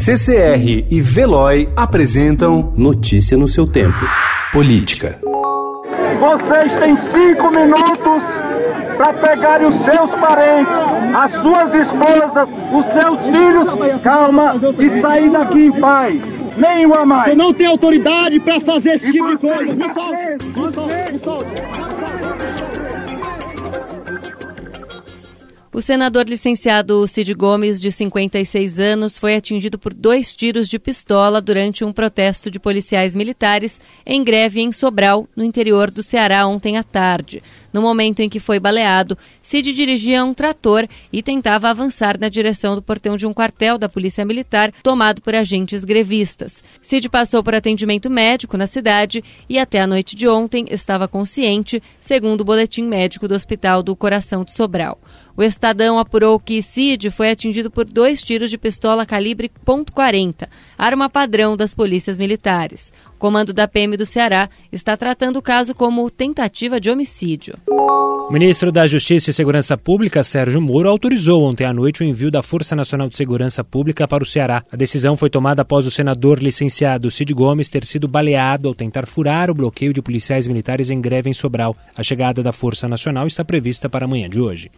CCR e Veloy apresentam Notícia no seu tempo. Política. Vocês têm cinco minutos para pegarem os seus parentes, as suas esposas, os seus filhos, calma, e sair daqui em paz. Nenhuma mais. Você não tem autoridade para fazer esse tipo de coisa. Me solte, me solte, me solte. O senador licenciado Cid Gomes, de 56 anos, foi atingido por dois tiros de pistola durante um protesto de policiais militares em greve em Sobral, no interior do Ceará, ontem à tarde. No momento em que foi baleado, Cid dirigia um trator e tentava avançar na direção do portão de um quartel da Polícia Militar tomado por agentes grevistas. Cid passou por atendimento médico na cidade e até a noite de ontem estava consciente, segundo o boletim médico do Hospital do Coração de Sobral. O Estadão apurou que Cid foi atingido por dois tiros de pistola calibre .40, arma padrão das polícias militares. O comando da PM do Ceará está tratando o caso como tentativa de homicídio. O ministro da Justiça e Segurança Pública, Sérgio Moro, autorizou ontem à noite o envio da Força Nacional de Segurança Pública para o Ceará. A decisão foi tomada após o senador licenciado Cid Gomes ter sido baleado ao tentar furar o bloqueio de policiais militares em greve em Sobral. A chegada da Força Nacional está prevista para amanhã de hoje.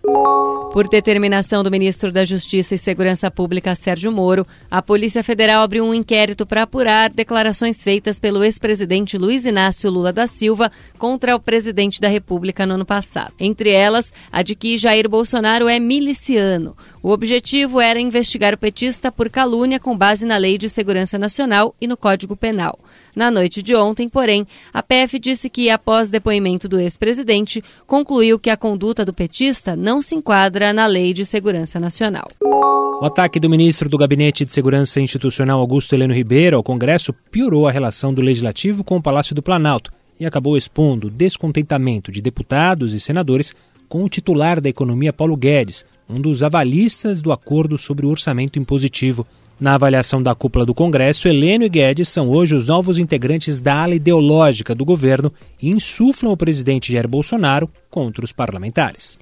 Por determinação do ministro da Justiça e Segurança Pública, Sérgio Moro, a Polícia Federal abriu um inquérito para apurar declarações feitas pelo ex-presidente Luiz Inácio Lula da Silva contra o presidente da República no ano passado. Entre elas, a de que Jair Bolsonaro é miliciano. O objetivo era investigar o petista por calúnia com base na Lei de Segurança Nacional e no Código Penal. Na noite de ontem, porém, a PF disse que, após depoimento do ex-presidente, concluiu que a conduta do petista não se enquadra na Lei de Segurança Nacional. O ataque do ministro do Gabinete de Segurança Institucional Augusto Heleno Ribeiro ao Congresso piorou a relação do Legislativo com o Palácio do Planalto e acabou expondo o descontentamento de deputados e senadores com o titular da Economia Paulo Guedes, um dos avalistas do acordo sobre o orçamento impositivo. Na avaliação da cúpula do Congresso, Heleno e Guedes são hoje os novos integrantes da ala ideológica do governo e insuflam o presidente Jair Bolsonaro contra os parlamentares.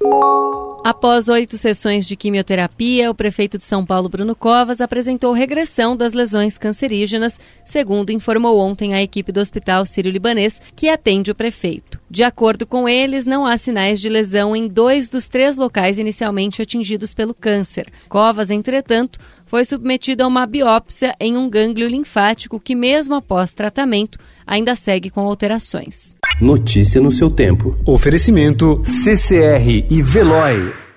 Após oito sessões de quimioterapia, o prefeito de São Paulo, Bruno Covas, apresentou regressão das lesões cancerígenas, segundo informou ontem a equipe do Hospital Sírio-Libanês, que atende o prefeito. De acordo com eles, não há sinais de lesão em dois dos três locais inicialmente atingidos pelo câncer. Covas, entretanto, foi submetido a uma biópsia em um gânglio linfático que, mesmo após tratamento, ainda segue com alterações. Notícia no seu tempo. Oferecimento CCR e Veloy.